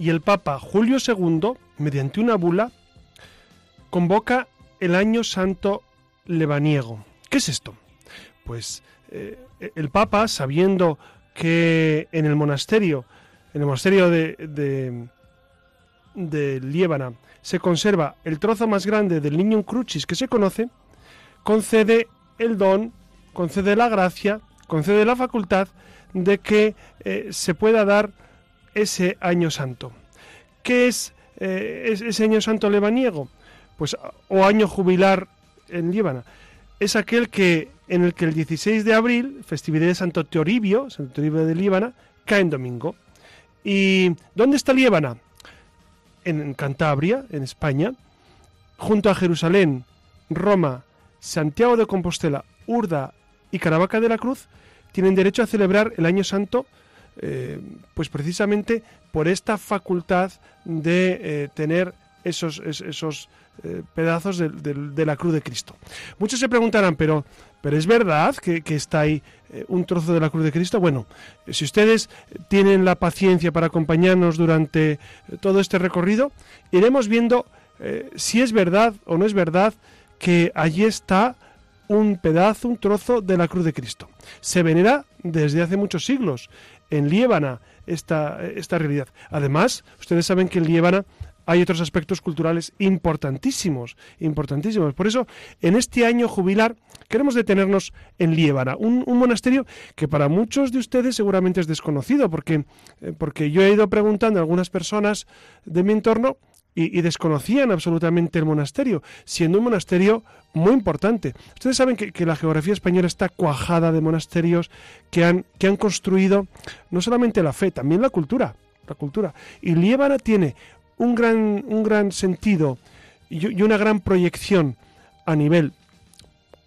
y el Papa Julio II, mediante una bula, convoca el Año Santo Lebaniego. ¿Qué es esto? Pues eh, el Papa, sabiendo que en el monasterio, en el monasterio de, de, de se conserva el trozo más grande del niño crucis que se conoce, concede el don, concede la gracia, concede la facultad de que eh, se pueda dar ese año santo. ¿Qué es eh, ese año santo lebaniego? Pues o año jubilar en Líbana. Es aquel que en el que el 16 de abril, festividad de Santo Teoribio, Santo Teoribio de Líbana, cae en domingo. ¿Y dónde está Líbana? En Cantabria, en España, junto a Jerusalén, Roma, Santiago de Compostela, Urda y Caravaca de la Cruz, tienen derecho a celebrar el Año Santo, eh, pues precisamente por esta facultad de eh, tener esos, esos eh, pedazos de, la cruz de Cristo. Muchos se preguntarán, pero, pero ¿es verdad que, está ahí un trozo de la cruz de Cristo? Bueno, si ustedes tienen la paciencia para acompañarnos durante todo este recorrido, iremos viendo si es verdad o no es verdad que allí está un pedazo, un trozo de la cruz de Cristo. Se venera desde hace muchos siglos en Líbana esta, esta realidad. Además, ustedes saben que en Líbana hay otros aspectos culturales importantísimos, importantísimos. Por eso, en este año jubilar, queremos detenernos en Líbana, un, monasterio que para muchos de ustedes seguramente es desconocido, porque, eh, porque yo he ido preguntando a algunas personas de mi entorno y, desconocían absolutamente el monasterio, siendo un monasterio muy importante. Ustedes saben que, la geografía española está cuajada de monasterios que han, que han construido no solamente la fe, también la cultura. La cultura. Y Liébana tiene un gran, un gran sentido y, una gran proyección a nivel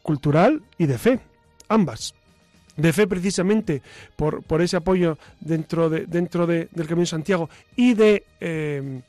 cultural y de fe, ambas de fe precisamente por, por ese apoyo dentro, de, dentro de, del Camino de Santiago y de eh,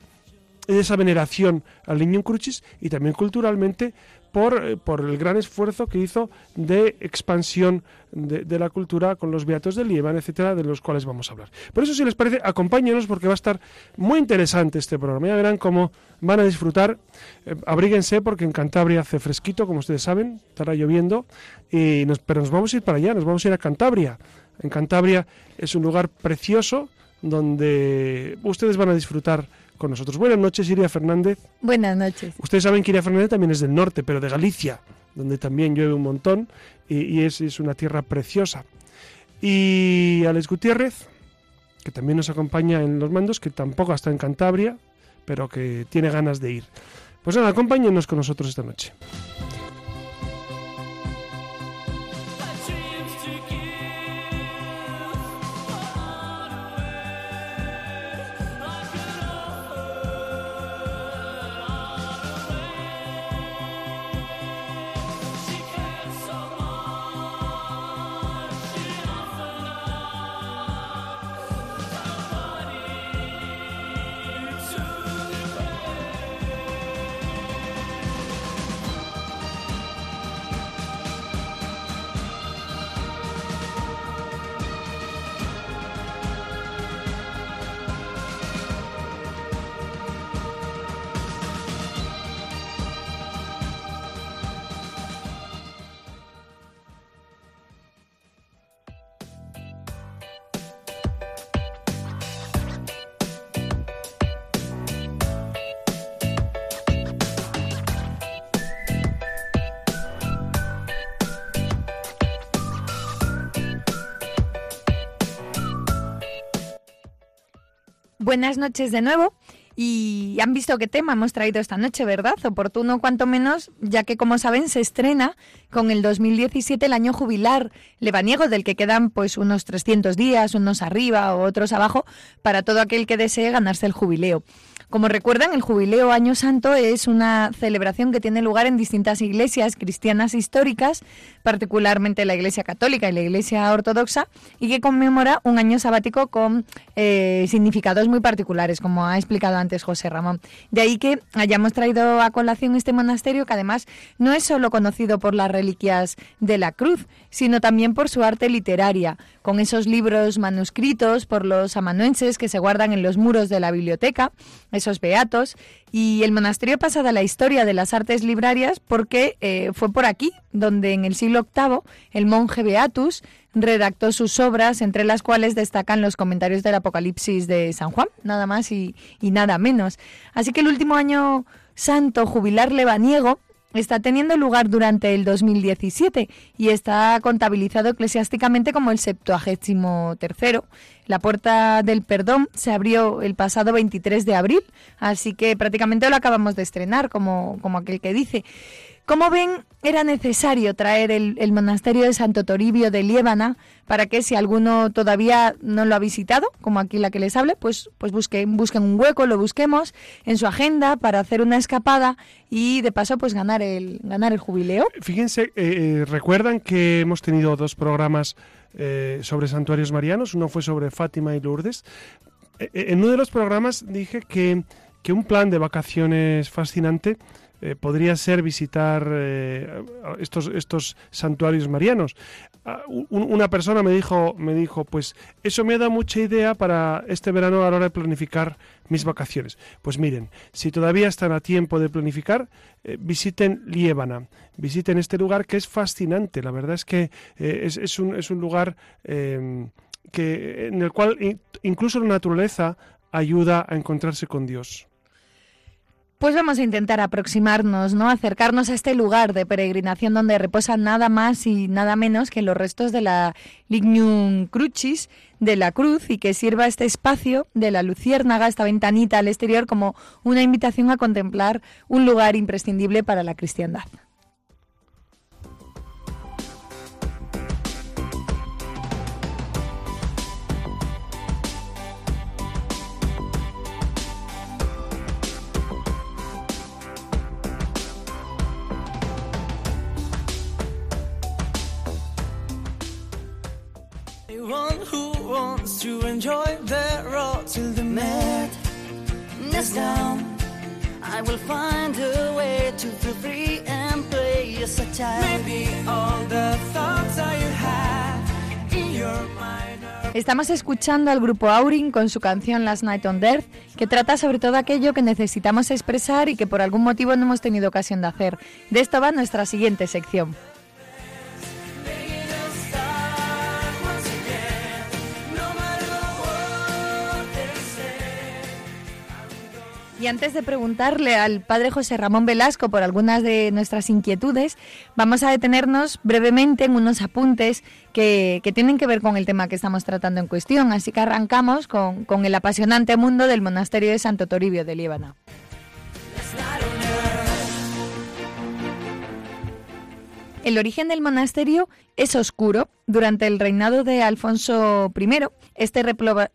esa veneración al niño crucis y también culturalmente por, eh, por, el gran esfuerzo que hizo de expansión de, la cultura con los beatos de Lieban, etcétera, de los cuales vamos a hablar. Por eso, si les parece, acompáñenos porque va a estar muy interesante este programa. Ya verán cómo van a disfrutar. Eh, abríguense porque en Cantabria hace fresquito, como ustedes saben, estará lloviendo, y pero nos vamos a ir para allá, nos vamos a ir a Cantabria. En Cantabria es un lugar precioso donde ustedes van a disfrutar con nosotros. Buenas noches, Iria Fernández. Buenas noches. Ustedes saben que Iria Fernández también es del norte, pero de Galicia, donde también llueve un montón y, es, es, una tierra preciosa. Y Alex Gutiérrez, que también nos acompaña en los mandos, que tampoco está en Cantabria, pero que tiene ganas de ir. Pues nada, acompáñenos con nosotros esta noche. Buenas noches de nuevo. Y han visto qué tema hemos traído esta noche, ¿verdad? Oportuno cuanto menos, ya que como saben se estrena con el 2017 el año jubilar lebaniego del que quedan pues unos 300 días, unos arriba o otros abajo, para todo aquel que desee ganarse el jubileo. Como recuerdan, el Jubileo Año Santo es una celebración que tiene lugar en distintas iglesias cristianas históricas, particularmente la Iglesia Católica y la Iglesia Ortodoxa, y que conmemora un año sabático con eh, significados muy particulares, como ha explicado antes José Ramón. De ahí que hayamos traído a colación este monasterio, que además no es solo conocido por las reliquias de la cruz, sino también por su arte literaria, con esos libros manuscritos por los amanuenses que se guardan en los muros de la biblioteca, esos beatos, y el monasterio pasa a la historia de las artes librarias porque eh, fue por aquí donde en el siglo VIII el monje Beatus redactó sus obras, entre las cuales destacan los comentarios del Apocalipsis de San Juan, nada más y, nada menos. Así que el último año santo jubilar lebaniego está teniendo lugar durante el 2017 y está contabilizado eclesiásticamente como el septuagésimo tercero. La puerta del perdón se abrió el pasado 23 de abril, así que prácticamente lo acabamos de estrenar, como, como aquel que dice. Como ven, era necesario traer el, monasterio de Santo Toribio de Liébana para que si alguno todavía no lo ha visitado, como aquí la que les hable, pues, pues busquen, busquen un hueco, lo busquemos en su agenda para hacer una escapada y de paso pues ganar el, ganar el jubileo. Fíjense, eh, eh, recuerdan que hemos tenido dos programas eh, sobre santuarios marianos, uno fue sobre Fátima y Lourdes. en uno de los programas dije que, que un plan de vacaciones fascinante eh, podría ser visitar eh, estos, estos santuarios marianos. Ah, una persona me dijo, me dijo, pues eso me da mucha idea para este verano a la hora de planificar mis vacaciones. Pues miren, si todavía están a tiempo de planificar, eh, visiten Liébana, visiten este lugar que es fascinante. La verdad es que es, es, un, es un lugar em, que, en el cual incluso la naturaleza ayuda a encontrarse con Dios. Pues vamos a intentar aproximarnos, ¿no? Acercarnos a este lugar de peregrinación donde reposan nada más y nada menos que los restos de la Lignum Crucis, de la cruz, y que sirva este espacio de la luciérnaga, esta ventanita al exterior, como una invitación a contemplar un lugar imprescindible para la cristiandad. Estamos escuchando al grupo Aurin con su canción Last Night on Earth, que trata sobre todo aquello que necesitamos expresar y que por algún motivo no hemos tenido ocasión de hacer. De esto va nuestra siguiente sección. Y antes de preguntarle al padre José Ramón Velasco por algunas de nuestras inquietudes, vamos a detenernos brevemente en unos apuntes que, tienen que ver con el tema que estamos tratando en cuestión. Así que arrancamos con, con el apasionante mundo del monasterio de Santo Toribio de Líbana. El origen del monasterio es oscuro. Durante el reinado de Alfonso I, este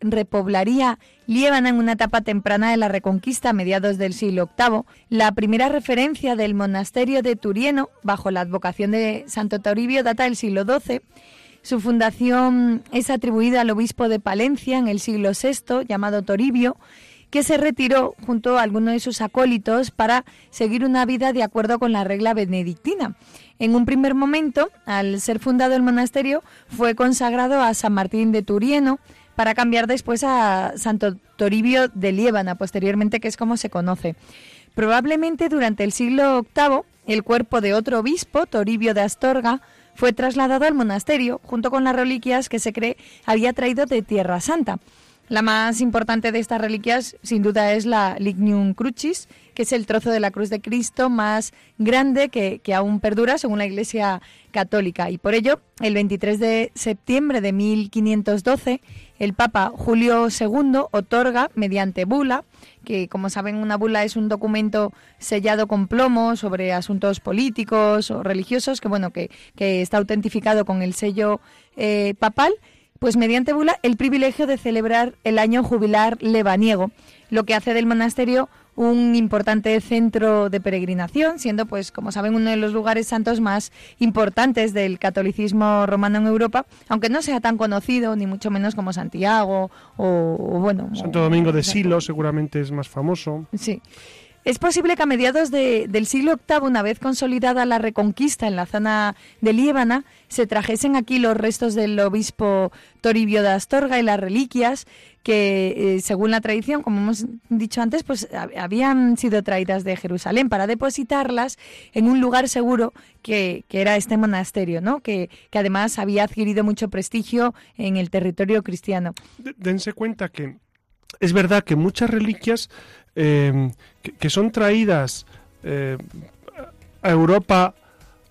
repoblaría Líbana en una etapa temprana de la Reconquista a mediados del siglo VIII. La primera referencia del monasterio de Turieno, bajo la advocación de Santo Toribio, data del siglo XII. Su fundación es atribuida al obispo de Palencia en el siglo VI, llamado Toribio, que se retiró junto a algunos de sus acólitos para seguir una vida de acuerdo con la regla benedictina. En un primer momento, al ser fundado el monasterio, fue consagrado a San Martín de Turieno para cambiar después a Santo Toribio de Liébana, posteriormente, que es como se conoce. Probablemente durante el siglo VIII, el cuerpo de otro obispo, Toribio de Astorga, fue trasladado al monasterio junto con las reliquias que se cree había traído de Tierra Santa. La más importante de estas reliquias, sin duda, es la Lignum Crucis, que es el trozo de la cruz de Cristo más grande que, que, aún perdura según la Iglesia Católica. Y por ello, el 23 de septiembre de 1512, el Papa Julio II otorga, mediante bula, que como saben una bula es un documento sellado con plomo sobre asuntos políticos o religiosos, que bueno, que, que está autentificado con el sello eh, papal, pues mediante bula el privilegio de celebrar el año jubilar lebaniego. lo que hace del monasterio un importante centro de peregrinación, siendo, pues, como saben, uno de los lugares santos más importantes del catolicismo romano en Europa, aunque no sea tan conocido, ni mucho menos como Santiago o, bueno... Santo Domingo de Silo seguramente es más famoso. Sí. Es posible que a mediados del siglo VIII, una vez consolidada la reconquista en la zona de Líbana, se trajesen aquí los restos del obispo Toribio de Astorga y las reliquias que, eh, según la tradición, como hemos dicho antes, pues habían sido traídas de Jerusalén para depositarlas en un lugar seguro que, era este monasterio, ¿no? Que, además había adquirido mucho prestigio en el territorio cristiano. Dense cuenta que es verdad que muchas reliquias eh, que, son traídas eh, a Europa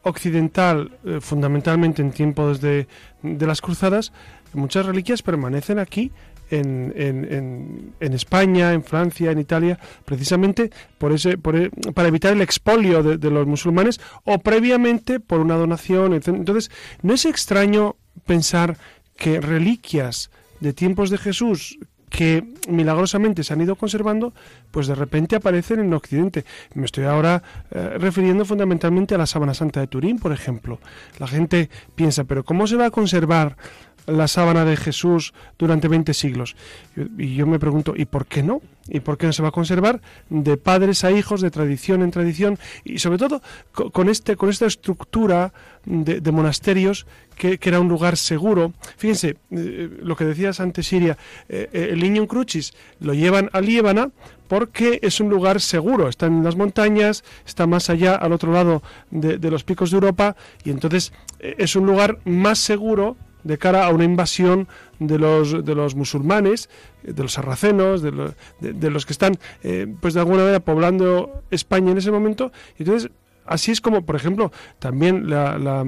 occidental, eh, fundamentalmente en tiempos de, de, las cruzadas, muchas reliquias permanecen aquí en, en, en, España, en Francia, en Italia, precisamente por ese, por, e, para evitar el expolio de, los musulmanes o previamente por una donación. Entonces, no es extraño pensar que reliquias de tiempos de Jesús que milagrosamente se han ido conservando, pues de repente aparecen en Occidente. Me estoy ahora eh, refiriendo fundamentalmente a la Sábana Santa de Turín, por ejemplo. La gente piensa, pero ¿cómo se va a conservar la sábana de Jesús durante 20 siglos? Y yo me pregunto, ¿y por qué no? ¿Y por qué no se va a conservar de padres a hijos, de tradición en tradición? Y sobre todo con, este, con esta estructura de, monasterios que, era un lugar seguro. Fíjense, eh, lo que decías antes, Siria, eh, el niño Crucis lo llevan a Líbana porque es un lugar seguro, está en las montañas, está más allá, al otro lado de, los picos de Europa, y entonces eh, es un lugar más seguro de cara a una invasión de los, de los musulmanes, eh, de los sarracenos, de, los que están, eh, pues de alguna manera, poblando España en ese momento. Entonces, así es como, por ejemplo, también la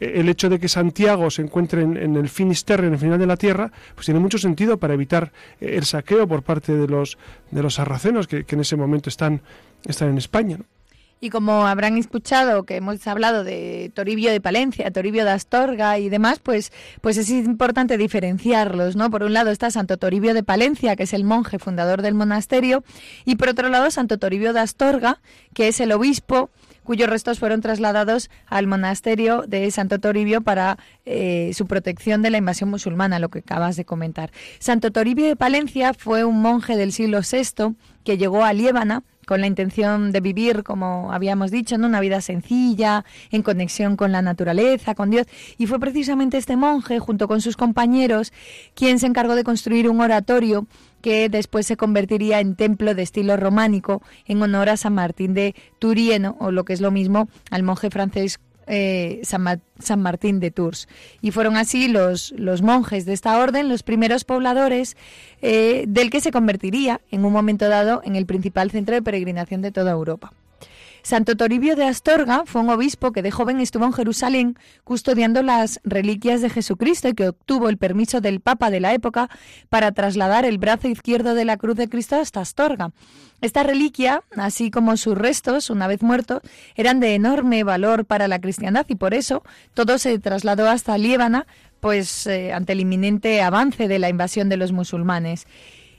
el hecho de que Santiago se encuentre en, el Finisterre, en el final de la tierra, pues tiene mucho sentido para evitar eh, el saqueo por parte de los, de los sarracenos que, en ese momento están, están en España. Y como habrán escuchado que hemos hablado de Toribio de Palencia, Toribio de Astorga y demás, pues, pues es importante diferenciarlos, ¿no? Por un lado está Santo Toribio de Palencia, que es el monje fundador del monasterio, y por otro lado Santo Toribio de Astorga, que es el obispo cuyos restos fueron trasladados al monasterio de Santo Toribio para eh, su protección de la invasión musulmana, lo que acabas de comentar. Santo Toribio de Palencia fue un monje del siglo VI que llegó a Liébana con la intención de vivir, como habíamos dicho, en una vida sencilla, en conexión con la naturaleza, con Dios. Y fue precisamente este monje, junto con sus compañeros, quien se encargó de construir un oratorio que después se convertiría en templo de estilo románico en honor a San Martín de Turieno, o lo que es lo mismo, al monje francés eh, San, Martín de Tours. Y fueron así los, los monjes de esta orden los primeros pobladores eh, del que se convertiría en un momento dado en el principal centro de peregrinación de toda Europa. Santo Toribio de Astorga fue un obispo que de joven estuvo en Jerusalén custodiando las reliquias de Jesucristo y que obtuvo el permiso del Papa de la época para trasladar el brazo izquierdo de la cruz de Cristo hasta Astorga. Esta reliquia, así como sus restos, una vez muertos, eran de enorme valor para la cristiandad y por eso todo se trasladó hasta Líbana, pues eh, ante el inminente avance de la invasión de los musulmanes.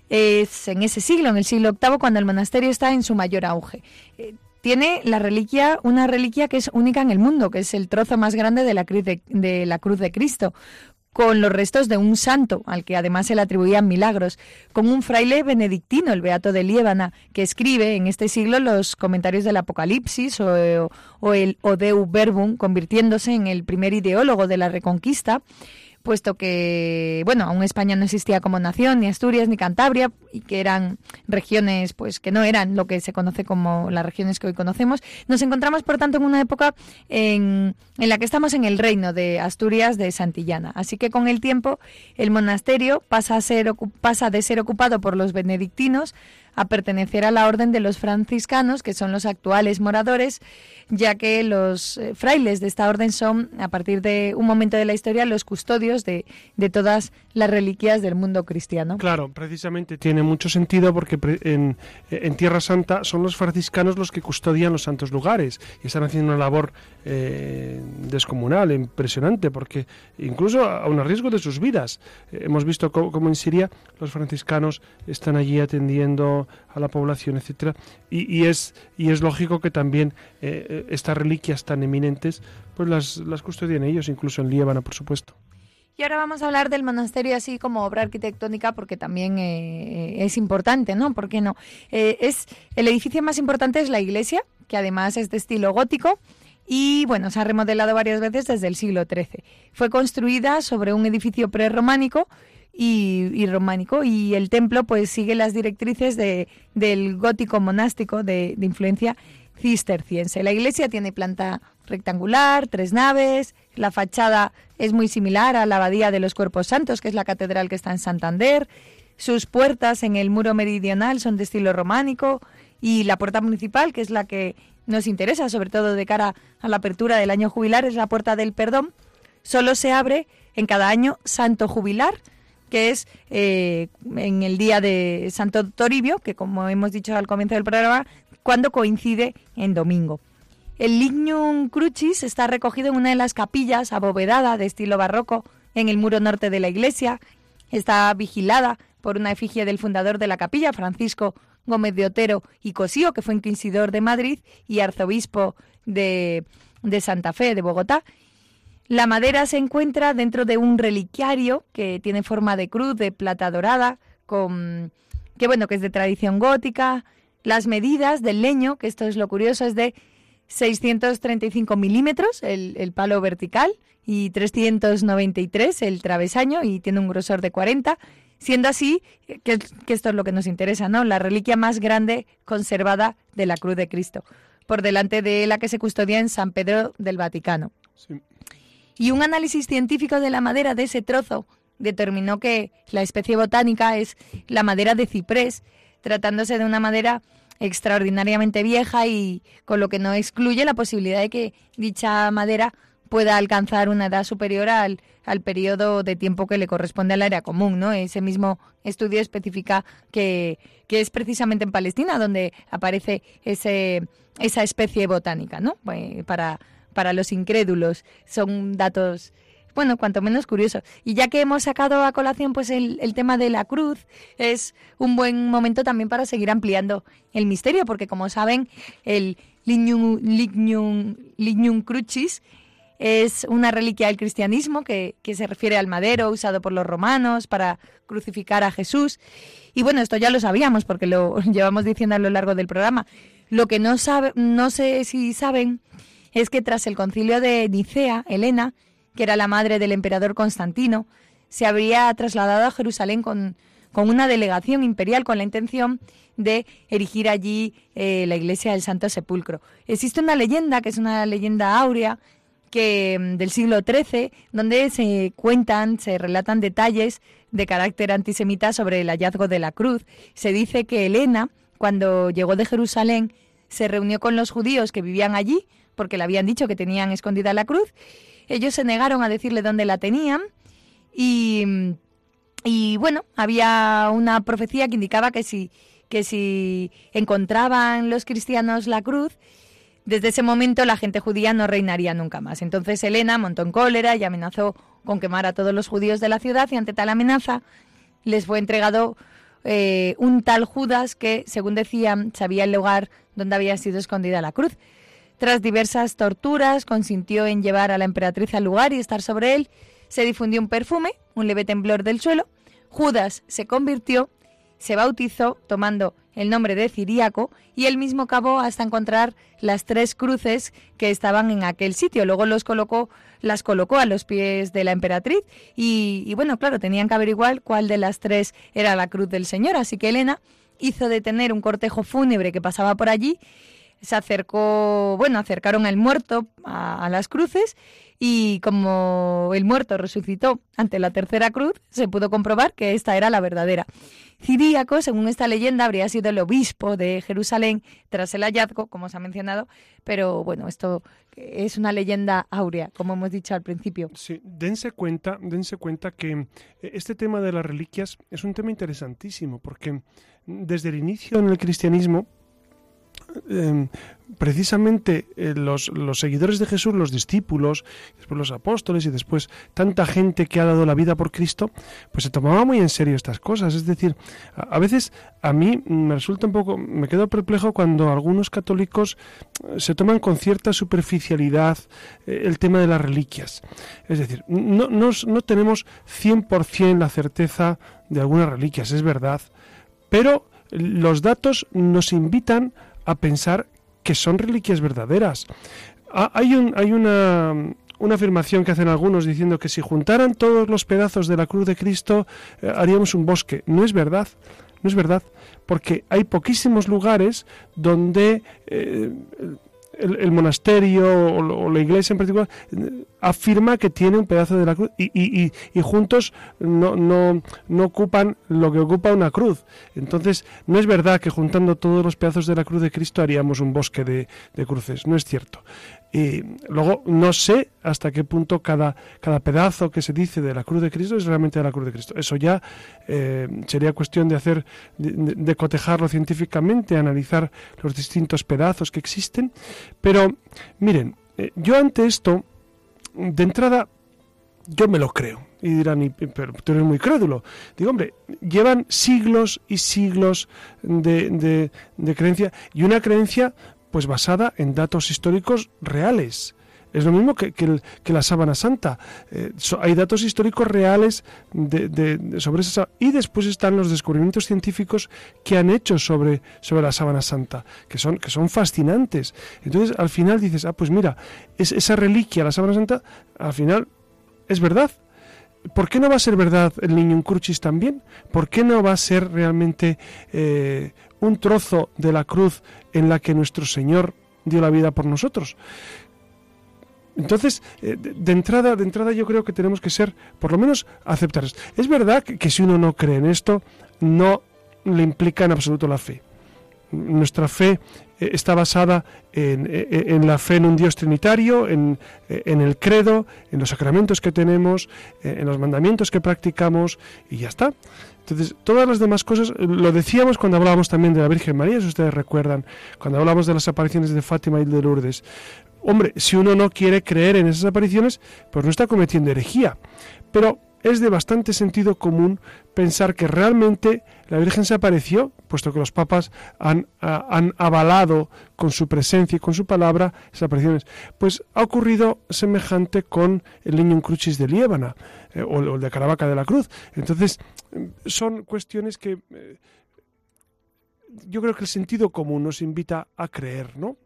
Es en ese siglo, en el siglo VIII, cuando el monasterio está en su mayor auge. Eh, tiene la reliquia, una reliquia que es única en el mundo, que es el trozo más grande de la cruz de, la cruz de Cristo, con los restos de un santo, al que además se le atribuían milagros, con un fraile benedictino, el Beato de Liébana, que escribe en este siglo los comentarios del Apocalipsis o, o el Odeu Verbum, convirtiéndose en el primer ideólogo de la Reconquista puesto que, bueno, aún España no existía como nación, ni Asturias, ni Cantabria, y que eran regiones, pues, que no eran lo que se conoce como las regiones que hoy conocemos. Nos encontramos, por tanto, en una época en, en la que estamos en el reino de Asturias de Santillana. Así que con el tiempo, el monasterio pasa, a ser, pasa de ser ocupado por los benedictinos a pertenecer a la orden de los franciscanos, que son los actuales moradores, ya que los eh, frailes de esta orden son, a partir de un momento de la historia, los custodios de, de todas las reliquias del mundo cristiano. Claro, precisamente tiene mucho sentido porque en, en Tierra Santa son los franciscanos los que custodian los santos lugares y están haciendo una labor eh, descomunal, impresionante, porque incluso a un riesgo de sus vidas. Eh, hemos visto cómo, en Siria los franciscanos están allí atendiendo a la población, etcétera, y, es y es lógico que también eh, estas reliquias tan eminentes, pues las, las custodian ellos, incluso en Líbano, por supuesto. Y ahora vamos a hablar del monasterio así como obra arquitectónica porque también es importante, ¿no? ¿Por qué no? es, el edificio más importante es la iglesia, que además es de estilo gótico y bueno, se ha remodelado varias veces desde el siglo XIII. Fue construida sobre un edificio prerrománico y, románico y el templo pues sigue las directrices de, del gótico monástico de influencia cisterciense. La iglesia tiene planta rectangular, tres naves, la fachada es muy similar a la Abadía de los Cuerpos Santos, que es la catedral que está en Santander. Sus puertas en el muro meridional son de estilo románico y la puerta municipal, que es la que nos interesa, sobre todo de cara a la apertura del año jubilar, es la puerta del perdón. Solo se abre en cada año Santo Jubilar, que es eh, en el día de Santo Toribio, que como hemos dicho al comienzo del programa, cuando coincide en domingo. El Lignum Crucis está recogido en una de las capillas abovedada de estilo barroco en el muro norte de la iglesia. Está vigilada por una efigie del fundador de la capilla, Francisco Gómez de Otero y Cosío, que fue inquisidor de Madrid y arzobispo de, de Santa Fe, de Bogotá. La madera se encuentra dentro de un reliquiario que tiene forma de cruz de plata dorada, con que bueno, que es de tradición gótica. Las medidas del leño, que esto es lo curioso, es de 635 milímetros el, el, palo vertical y 393 el travesaño y tiene un grosor de 40 siendo así que, esto es lo que nos interesa, ¿no? La reliquia más grande conservada de la Cruz de Cristo, por delante de la que se custodia en San Pedro del Vaticano. Y un análisis científico de la madera de ese trozo determinó que la especie botánica es la madera de ciprés, tratándose de una madera extraordinariamente vieja y con lo que no excluye la posibilidad de que dicha madera pueda alcanzar una edad superior al, al periodo de tiempo que le corresponde al área común, ¿no? Ese mismo estudio especifica que, que es precisamente en Palestina donde aparece ese, esa especie botánica, ¿no? Pues, para, para los incrédulos son datos bueno, cuanto menos curiosos. Y ya que hemos sacado a colación pues el, el, tema de la cruz, es un buen momento también para seguir ampliando el misterio, porque como saben, el Lignum, Lignum, Lignum Crucis es una reliquia del cristianismo que, se refiere al madero usado por los romanos para crucificar a Jesús. Y bueno, esto ya lo sabíamos porque lo llevamos diciendo a lo largo del programa. Lo que no, sabe, no sé si saben es que tras el concilio de Nicea, Helena, que era la madre del emperador Constantino, se habría trasladado a Jerusalén con, con una delegación imperial con la intención de erigir allí eh, la iglesia del Santo Sepulcro. Existe una leyenda, que es una leyenda áurea, que mm, del siglo XIII, donde se cuentan, se relatan detalles de carácter antisemita sobre el hallazgo de la cruz. Se dice que Elena, cuando llegó de Jerusalén, se reunió con los judíos que vivían allí, porque le habían dicho que tenían escondida la cruz. Ellos se negaron a decirle dónde la tenían y, y bueno, había una profecía que indicaba que si, que si encontraban los cristianos la cruz, desde ese momento la gente judía no reinaría nunca más. Entonces Elena montó en cólera y amenazó con quemar a todos los judíos de la ciudad y ante tal amenaza les fue entregado eh, un tal Judas que, según decían, sabía el lugar donde había sido escondida la cruz. Tras diversas torturas, consintió en llevar a la emperatriz al lugar y estar sobre él. Se difundió un perfume, un leve temblor del suelo. Judas se convirtió, se bautizó tomando el nombre de Ciriaco y él mismo cavó hasta encontrar las tres cruces que estaban en aquel sitio. Luego los colocó, las colocó a los pies de la emperatriz y, bueno, claro, tenían que averiguar cuál de las tres era la cruz del Señor. Así que Elena hizo detener un cortejo fúnebre que pasaba por allí. Se acercó, bueno, acercaron al muerto a, a las cruces y como el muerto resucitó ante la tercera cruz, se pudo comprobar que esta era la verdadera. Ciríaco, según esta leyenda, habría sido el obispo de Jerusalén tras el hallazgo, como se ha mencionado, pero bueno, esto es una leyenda áurea, como hemos dicho al principio. Sí, dense cuenta, dense cuenta que eh, este tema de las reliquias es un tema interesantísimo, porque desde el inicio en el cristianismo, Em, precisamente eh, los, seguidores de Jesús, los discípulos, después los apóstoles y después tanta gente que ha dado la vida por Cristo, pues se tomaba muy en serio estas cosas. Es decir, a, veces a mí me resulta un poco, me quedo perplejo cuando algunos católicos eh, se toman con cierta superficialidad eh, el tema de las reliquias. Es decir, no, no, no tenemos 100% la certeza de algunas reliquias, es verdad, pero los datos nos invitan a pensar que son reliquias verdaderas. Ah, hay, un, hay una, una afirmación que hacen algunos diciendo que si juntaran todos los pedazos de la cruz de Cristo eh, haríamos un bosque. No es verdad, no es verdad, porque hay poquísimos lugares donde eh, el, monasterio o, la iglesia en particular eh, afirma que tiene un pedazo de la cruz y, y, y, juntos no, no, no, ocupan lo que ocupa una cruz. Entonces, no es verdad que juntando todos los pedazos de la cruz de Cristo haríamos un bosque de, cruces, no es cierto. Y luego no sé hasta qué punto cada, cada pedazo que se dice de la cruz de Cristo es realmente de la cruz de Cristo. Eso ya eh, sería cuestión de hacer, de, cotejarlo científicamente, analizar los distintos pedazos que existen. Pero miren, eh, yo ante esto, de entrada, yo me lo creo. Y dirán, pero tú eres muy crédulo. Digo, hombre, llevan siglos y siglos de, de, de creencia y una creencia pues basada en datos históricos reales. Es lo mismo que, que, la sábana santa. Eh, hay datos históricos reales de, sobre esa y después están los descubrimientos científicos que han hecho sobre, sobre la sábana santa, que son, que son fascinantes. Entonces al final dices, ah, pues mira, es, esa reliquia, la sábana santa, al final es verdad. ¿Por qué no va a ser verdad el niño crucis también? ¿Por qué no va a ser realmente eh, un trozo de la cruz en la que nuestro Señor dio la vida por nosotros. Entonces, eh, de entrada, de entrada yo creo que tenemos que ser, por lo menos, aceptar esto. Es verdad que, si uno no cree en esto, no le implica en absoluto la fe. Nuestra fe eh, está basada en, eh, en, la fe en un Dios trinitario, en, en, el credo, en los sacramentos que tenemos, en los mandamientos que practicamos y ya está. Entonces, todas las demás cosas, lo decíamos cuando hablábamos también de la Virgen María, si ustedes recuerdan, cuando hablábamos de las apariciones de Fátima y de Lourdes. Hombre, si uno no quiere creer en esas apariciones, pues no está cometiendo herejía. Pero es de bastante sentido común pensar que realmente la Virgen se apareció, puesto que los papas han, han, avalado con su presencia y con su palabra esas apariciones. Pues ha ocurrido semejante con el niño en crucis de Liébana eh, o, el de Caravaca de la Cruz. Entonces, son cuestiones que eh, yo creo que el sentido común nos invita a creer, ¿no?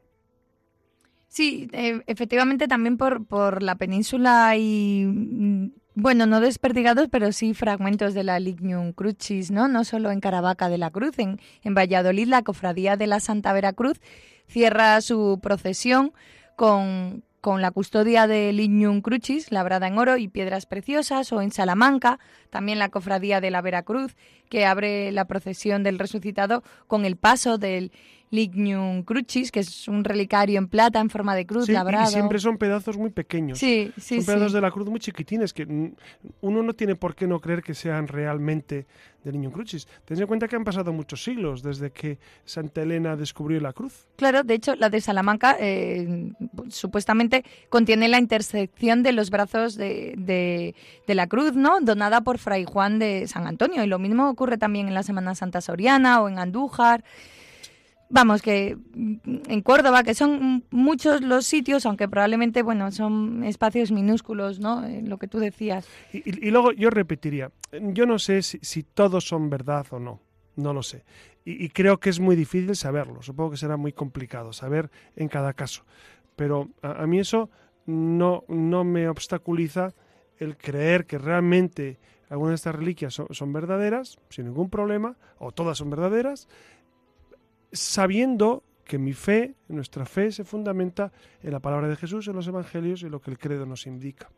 Sí, eh, efectivamente también por, por la península y mm, bueno, no desperdigados, pero sí fragmentos de la Lignum Crucis, ¿no? No solo en Caravaca de la Cruz, en, en Valladolid la cofradía de la Santa Veracruz cierra su procesión con, con la custodia de Lignum Crucis, labrada en oro y piedras preciosas, o en Salamanca, también la cofradía de la Veracruz, que abre la procesión del resucitado con el paso del Lignum Crucis, que es un relicario en plata en forma de cruz sí, labrado. Y siempre son pedazos muy pequeños. Sí, sí, Son pedazos de la cruz muy chiquitines que uno no tiene por qué no creer que sean realmente del Niño Crucis. Ten en cuenta que han pasado muchos siglos desde que Santa Elena descubrió la cruz. Claro, de hecho, la de Salamanca eh, supuestamente contiene la intersección de los brazos de, de, de, la cruz, ¿no? Donada por Fray Juan de San Antonio. Y lo mismo ocurre también en la Semana Santa Soriana o en Andújar. Vamos, que en Córdoba, que son muchos los sitios, aunque probablemente, bueno, son espacios minúsculos, ¿no? Eh, lo que tú decías. Y, luego yo repetiría, yo no sé si, todos son verdad o no, no lo sé. Y, creo que es muy difícil saberlo, supongo que será muy complicado saber en cada caso. Pero a, mí eso no, no me obstaculiza el creer que realmente algunas de estas reliquias son verdaderas, sin ningún problema, o todas son verdaderas, sabiendo que mi fe, nuestra fe, se fundamenta en la palabra de Jesús, en los evangelios y en lo que el credo nos indica.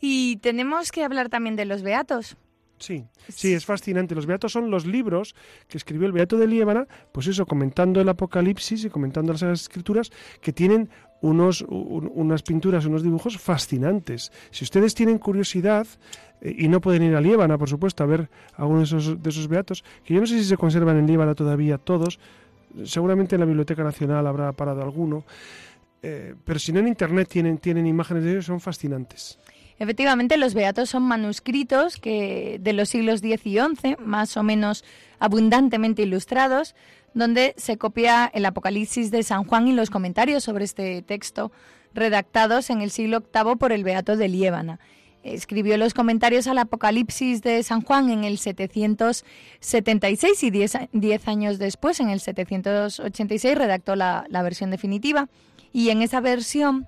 Y tenemos que hablar también de los beatos. Sí, sí, es fascinante. Los beatos son los libros que escribió el beato de Liébana, pues eso, comentando el Apocalipsis y comentando las Escrituras, que tienen unos, unas pinturas, unos dibujos fascinantes. Si ustedes tienen curiosidad, eh, y no pueden ir a Liébana, por supuesto, a ver algunos de esos, de esos beatos, que yo no sé si se conservan en Liébana todavía todos, seguramente en la Biblioteca Nacional habrá parado alguno, eh, pero si no en Internet tienen, tienen imágenes de ellos, son fascinantes. Efectivamente, los beatos son manuscritos que de los siglos X y XI, más o menos abundantemente ilustrados, donde se copia el Apocalipsis de San Juan y los comentarios sobre este texto redactados en el siglo VIII por el beato de Liébana. Escribió los comentarios al Apocalipsis de San Juan en el 776 y diez, años después, en el 786, redactó la, versión definitiva. Y en esa versión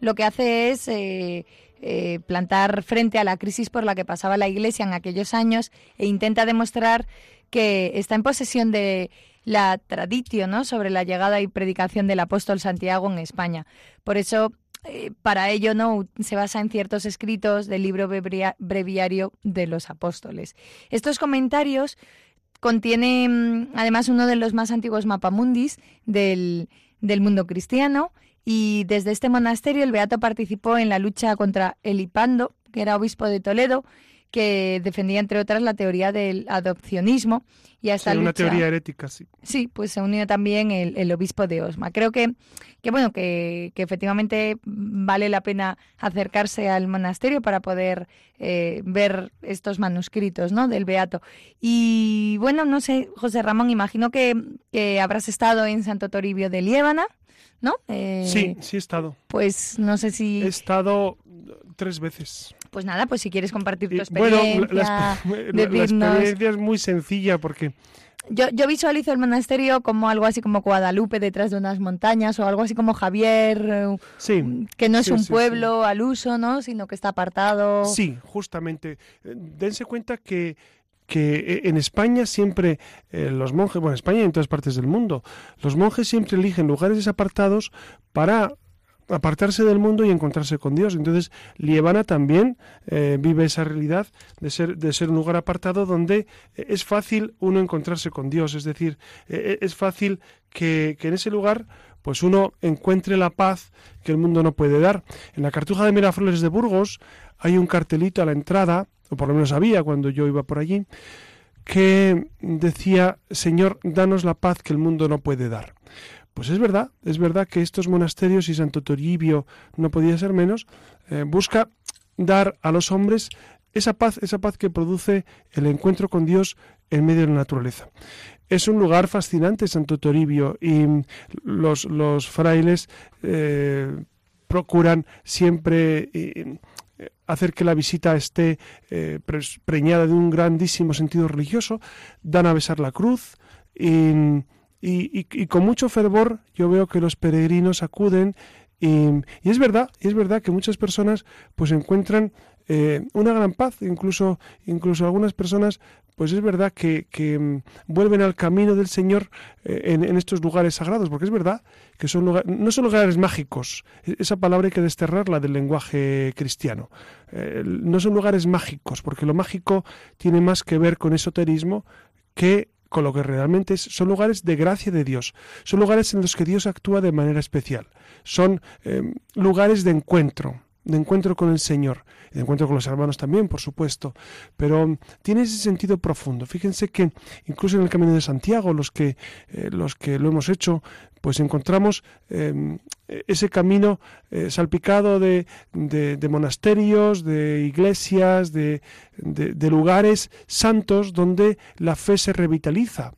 lo que hace es eh, eh, plantar frente a la crisis por la que pasaba la Iglesia en aquellos años e intenta demostrar que está en posesión de la tradición sobre la llegada y predicación del apóstol Santiago en España. Por eso, eh, para ello, no se basa en ciertos escritos del libro breviario de los apóstoles. Estos comentarios contienen además uno de los más antiguos mapamundis del, del mundo cristiano y desde este monasterio el beato participó en la lucha contra Elipando, que era obispo de Toledo, que defendía entre otras la teoría del adopcionismo y hasta una teoría herética, sí. Sí, pues se unió también el, obispo de Osma. Creo que, que bueno, que, efectivamente vale la pena acercarse al monasterio para poder eh, ver estos manuscritos, ¿no? Del beato. Y bueno, no sé, José Ramón, imagino que, que habrás estado en Santo Toribio de Liébana. ¿no? Eh, sí, sí he estado. Pues no sé si... He estado tres veces. Pues nada, pues si quieres compartir tu experiencia... Bueno, la, experiencia es muy sencilla porque... Yo, yo, visualizo el monasterio como algo así como Guadalupe detrás de unas montañas o algo así como Javier, eh, sí, que no es un pueblo al uso, ¿no? sino que está apartado. Sí, justamente. Eh, dense cuenta que que eh, en España siempre eh, los monjes, bueno, en España y en todas partes del mundo, los monjes siempre eligen lugares apartados para apartarse del mundo y encontrarse con Dios. Entonces, Lievana también eh, vive esa realidad de ser, de ser un lugar apartado donde es fácil uno encontrarse con Dios, es decir, es fácil que, que, en ese lugar pues uno encuentre la paz que el mundo no puede dar. En la Cartuja de Miraflores de Burgos hay un cartelito a la entrada o por lo menos había cuando yo iba por allí, que decía, Señor, danos la paz que el mundo no puede dar. Pues es verdad, es verdad que estos monasterios y Santo Toribio no podía ser menos, eh, busca dar a los hombres esa paz, esa paz que produce el encuentro con Dios en medio de la naturaleza. Es un lugar fascinante, Santo Toribio, y los, los frailes eh, procuran siempre eh, hacer que la visita esté preñada de un grandísimo sentido religioso, dan a besar la cruz y, y, con mucho fervor yo veo que los peregrinos acuden y, es verdad, y es verdad que muchas personas pues encuentran eh, una gran paz, incluso, incluso algunas personas, pues es verdad que, mm, vuelven al camino del Señor eh, en, estos lugares sagrados, porque es verdad que son no son lugares mágicos, e, esa palabra hay que desterrarla del lenguaje cristiano, eh, no son lugares mágicos, porque lo mágico tiene más que ver con esoterismo que con lo que realmente es, son lugares de gracia de Dios, son lugares en los que Dios actúa de manera especial, son lugares de encuentro, de encuentro con el Señor, de encuentro con los hermanos también, por supuesto, pero tiene ese sentido profundo. Fíjense que incluso en el Camino de Santiago, los que, eh, los que lo hemos hecho, pues encontramos em, ese camino eh, salpicado de, de, monasterios, de iglesias, de, de, lugares santos donde la fe se revitaliza.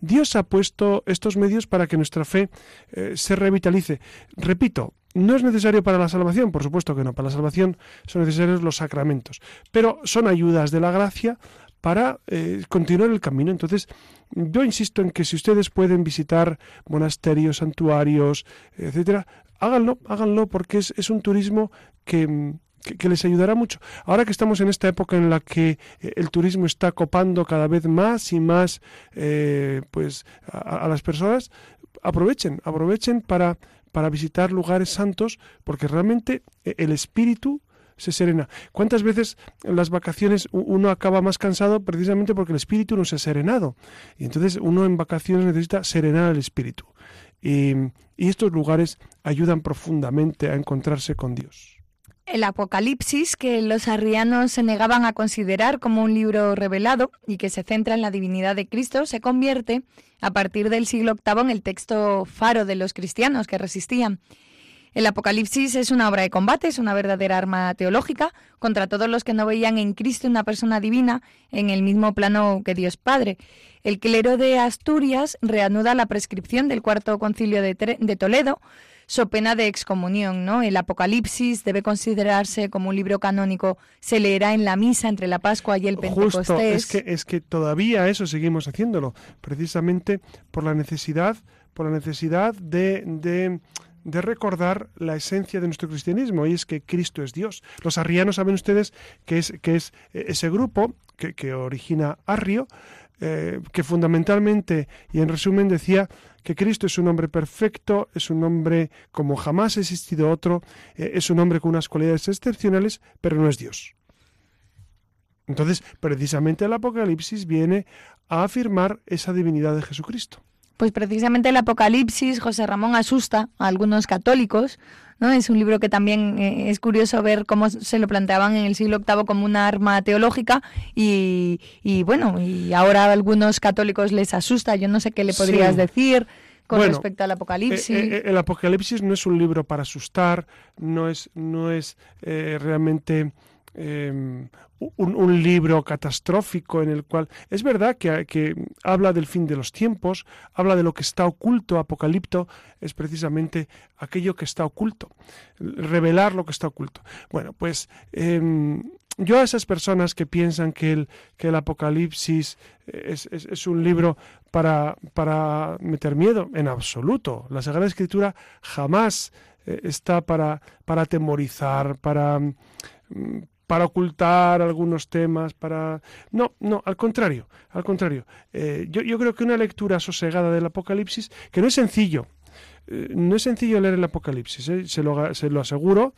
Dios ha puesto estos medios para que nuestra fe eh, se revitalice. Repito, no es necesario para la salvación, por supuesto que no. Para la salvación son necesarios los sacramentos, pero son ayudas de la gracia para eh, continuar el camino. Entonces, yo insisto en que si ustedes pueden visitar monasterios, santuarios, etcétera, háganlo, háganlo, porque es, es un turismo que, que, les ayudará mucho. Ahora que estamos en esta época en la que eh, el turismo está copando cada vez más y más eh, pues a, las personas, aprovechen, aprovechen para, para visitar lugares santos, porque realmente el espíritu se serena. ¿Cuántas veces en las vacaciones uno acaba más cansado precisamente porque el espíritu no se ha serenado? Y entonces uno en vacaciones necesita serenar el espíritu. Y estos lugares ayudan profundamente a encontrarse con Dios. El Apocalipsis, que los arrianos se negaban a considerar como un libro revelado y que se centra en la divinidad de Cristo, se convierte a partir del siglo VIII en el texto faro de los cristianos que resistían. El Apocalipsis es una obra de combate, es una verdadera arma teológica contra todos los que no veían en Cristo una persona divina en el mismo plano que Dios Padre. El clero de Asturias reanuda la prescripción del cuarto concilio de, de Toledo, so pena de excomunión, ¿no? El Apocalipsis debe considerarse como un libro canónico, se leerá en la misa entre la Pascua y el Pentecostés. Justo, es que, es que todavía eso seguimos haciéndolo, precisamente por la necesidad, por la necesidad de, de de recordar la esencia de nuestro cristianismo y es que Cristo es Dios. Los arrianos saben ustedes que es, que es eh, ese grupo que, que origina Arrio, eh, que fundamentalmente y en resumen decía que Cristo es un hombre perfecto, es un hombre como jamás ha existido otro, eh, es un hombre con unas cualidades excepcionales, pero no es Dios. Entonces, precisamente el Apocalipsis viene a afirmar esa divinidad de Jesucristo. Pues precisamente el Apocalipsis, José Ramón, asusta a algunos católicos. ¿No? Es un libro que también eh, es curioso ver cómo se lo planteaban en el siglo VIII como una arma teológica y, bueno, y ahora a algunos católicos les asusta. Yo no sé qué le podrías decir con respecto al Apocalipsis. Eh, eh, el Apocalipsis no es un libro para asustar, no es, no es realmente Em, un, libro catastrófico en el cual es verdad que, que, habla del fin de los tiempos, habla de lo que está oculto, Apocalipto es precisamente aquello que está oculto, revelar lo que está oculto. Bueno, pues em, yo a esas personas que piensan que el, que el Apocalipsis es, es, un libro para, para meter miedo, en absoluto. La Sagrada Escritura jamás eh, está para, para atemorizar, para, mm, para ocultar algunos temas, para... No, no, al contrario, al contrario. Eh, yo, yo, creo que una lectura sosegada del Apocalipsis, que no es sencillo, eh, no es sencillo leer el Apocalipsis, eh, se, lo, se, lo, aseguro,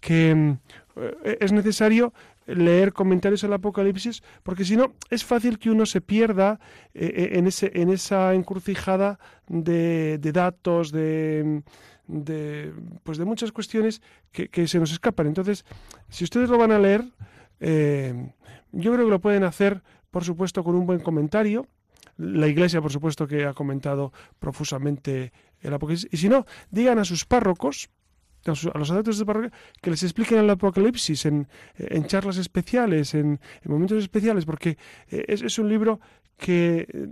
que es necesario leer comentarios del Apocalipsis, porque si no, es fácil que uno se pierda en, ese, en esa encrucijada de, de datos, de de, pues de muchas cuestiones que, se nos escapan. Entonces, si ustedes lo van a leer, eh, yo creo que lo pueden hacer, por supuesto, con un buen comentario. La Iglesia, por supuesto, que ha comentado profusamente el Apocalipsis. Y si no, digan a sus párrocos, a los adultos de parroquia, que les expliquen el Apocalipsis en, en charlas especiales, en, momentos especiales, porque eh, es, es, un libro que eh,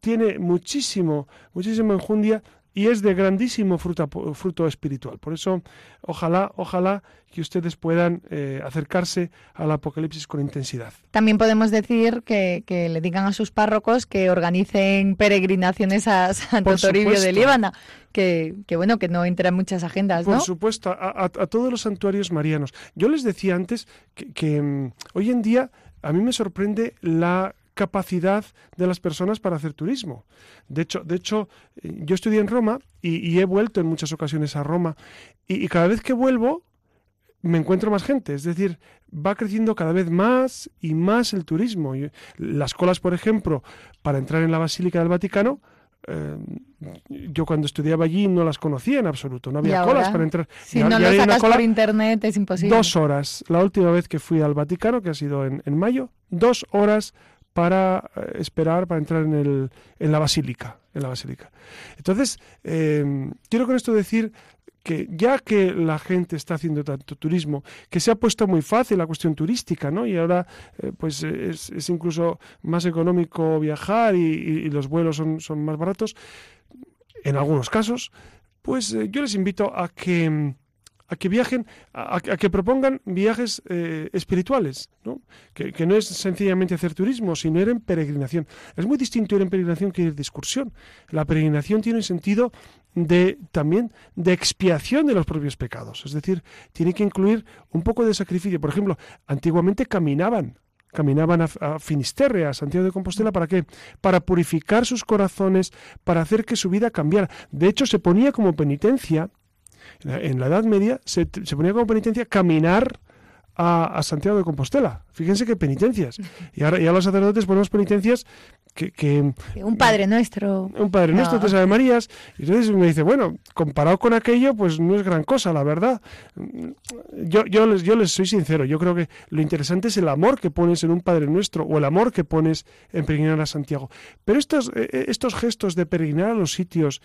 tiene muchísimo, muchísima enjundia y es de grandísimo fruto, fruto espiritual. Por eso, ojalá, ojalá que ustedes puedan eh, acercarse al Apocalipsis con intensidad. También podemos decir que, le digan a sus párrocos que organicen peregrinaciones a Santo Toribio de Líbana, que, bueno, que no entran muchas agendas, Por supuesto, a, todos los santuarios marianos. Yo les decía antes que mm, hoy en día a mí me sorprende la capacidad de las personas para hacer turismo. De hecho, de hecho yo estudié en Roma y, he vuelto en muchas ocasiones a Roma y, cada vez que vuelvo me encuentro más gente, es decir, va creciendo cada vez más y más el turismo. Las colas, por ejemplo, para entrar en la Basílica del Vaticano, eh, yo cuando estudiaba allí no las conocía en absoluto, no había colas para entrar. Si no lo sacas por internet es imposible. Dos horas, la última vez que fui al Vaticano, que ha sido en, en mayo, dos horas para eh, esperar para entrar en, el, en la basílica. En la basílica. Entonces, eh, quiero con esto decir que ya que la gente está haciendo tanto turismo, que se ha puesto muy fácil la cuestión turística, ¿no? Y ahora, eh, pues es, es, incluso más económico viajar y, los vuelos son, son, más baratos, en algunos casos, pues yo les invito a que a que viajen, a, que propongan viajes eh, espirituales, ¿no? Que, no es sencillamente hacer turismo, sino ir en peregrinación. Es muy distinto ir en peregrinación que ir de excursión. La peregrinación tiene un sentido de también de expiación de los propios pecados, es decir, tiene que incluir un poco de sacrificio. Por ejemplo, antiguamente caminaban caminaban a, a, Finisterre, a Santiago de Compostela, ¿para qué? Para purificar sus corazones, para hacer que su vida cambiara. De hecho, se ponía como penitencia en la Edad Media se, ponía como penitencia caminar a, Santiago de Compostela. Fíjense qué penitencias. Y ahora ya los sacerdotes ponemos penitencias que, un Padre Nuestro. Un Padre Nuestro, tres Ave Marías. Y entonces me dice, bueno, comparado con aquello, pues no es gran cosa, la verdad. Yo, yo, les, yo les soy sincero, yo creo que lo interesante es el amor que pones en un Padre Nuestro o el amor que pones en peregrinar a Santiago. Pero estos, eh, eh, estos gestos de peregrinar a los sitios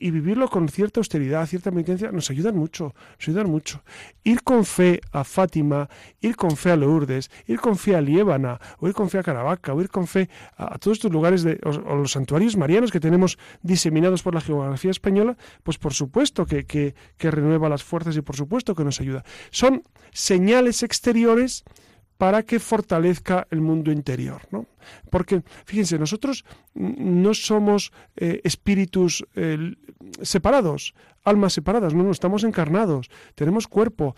y, vivirlo con cierta austeridad, cierta penitencia, nos ayudan mucho, nos ayudan mucho. Ir con fe a Fátima, ir con fe a Lourdes, ir con fe a Liébana, o ir con fe a Caravaca, o ir con fe a, todos estos lugares, de, o, los santuarios marianos que tenemos diseminados por la geografía española, pues por supuesto que, que, que renueva las fuerzas y por supuesto que nos ayuda. Son señales exteriores para que fortalezca el mundo interior. ¿no? Porque, fíjense, nosotros no somos eh, espíritus separados, almas separadas, no, no, estamos encarnados, tenemos cuerpo,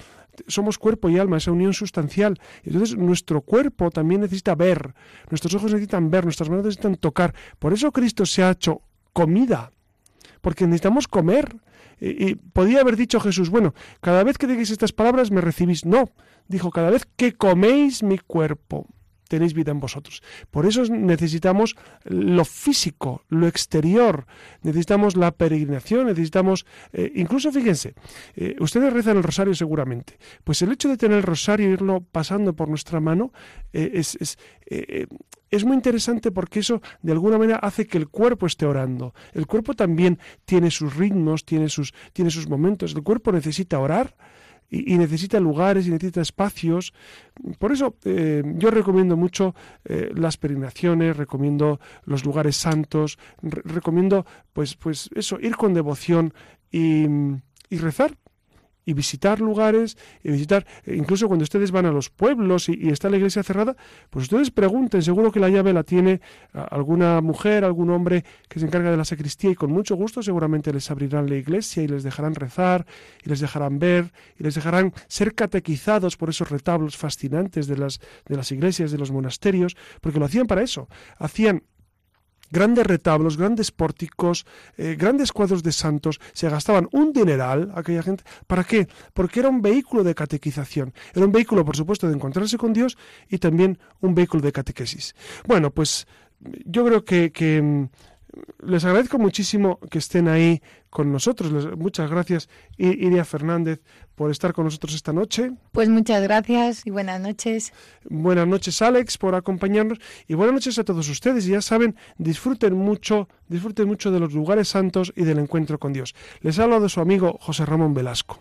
somos cuerpo y alma, esa unión sustancial. Entonces nuestro cuerpo también necesita ver, nuestros ojos necesitan ver, nuestras manos necesitan tocar. Por eso Cristo se ha hecho comida, porque necesitamos comer. Y, podía haber dicho Jesús, bueno, cada vez que digáis estas palabras me recibís. No, dijo, cada vez que coméis mi cuerpo, tenéis vida en vosotros. Por eso necesitamos lo físico, lo exterior, necesitamos la peregrinación, necesitamos, eh, incluso fíjense, eh, ustedes rezan el rosario seguramente, pues el hecho de tener el rosario e irlo pasando por nuestra mano eh, es, es, es muy interesante porque eso de alguna manera hace que el cuerpo esté orando. El cuerpo también tiene sus ritmos, tiene sus, tiene sus momentos. El cuerpo necesita orar y, necesita lugares y necesita espacios. Por eso eh, yo recomiendo mucho eh, las peregrinaciones, recomiendo los lugares santos, recomiendo pues, pues eso, ir con devoción y, y rezar y visitar lugares, y visitar, eh, incluso cuando ustedes van a los pueblos y, está la iglesia cerrada, pues ustedes pregunten, seguro que la llave la tiene alguna mujer, algún hombre que se encarga de la sacristía y con mucho gusto seguramente les abrirán la iglesia y les dejarán rezar y les dejarán ver y les dejarán ser catequizados por esos retablos fascinantes de las, de las iglesias, de los monasterios, porque lo hacían para eso, hacían grandes retablos, grandes pórticos, eh, grandes cuadros de santos, se gastaban un dineral aquella gente. ¿Para qué? Porque era un vehículo de catequización. Era un vehículo, por supuesto, de encontrarse con Dios y también un vehículo de catequesis. Bueno, pues yo creo que, que mm, les agradezco muchísimo que estén ahí con nosotros. muchas gracias, Iria Fernández, por estar con nosotros esta noche. Pues muchas gracias y buenas noches. Buenas noches, Alex, por acompañarnos y buenas noches a todos ustedes. Y ya saben, disfruten mucho, disfruten mucho de los lugares santos y del encuentro con Dios. Les ha hablado su amigo José Ramón Velasco.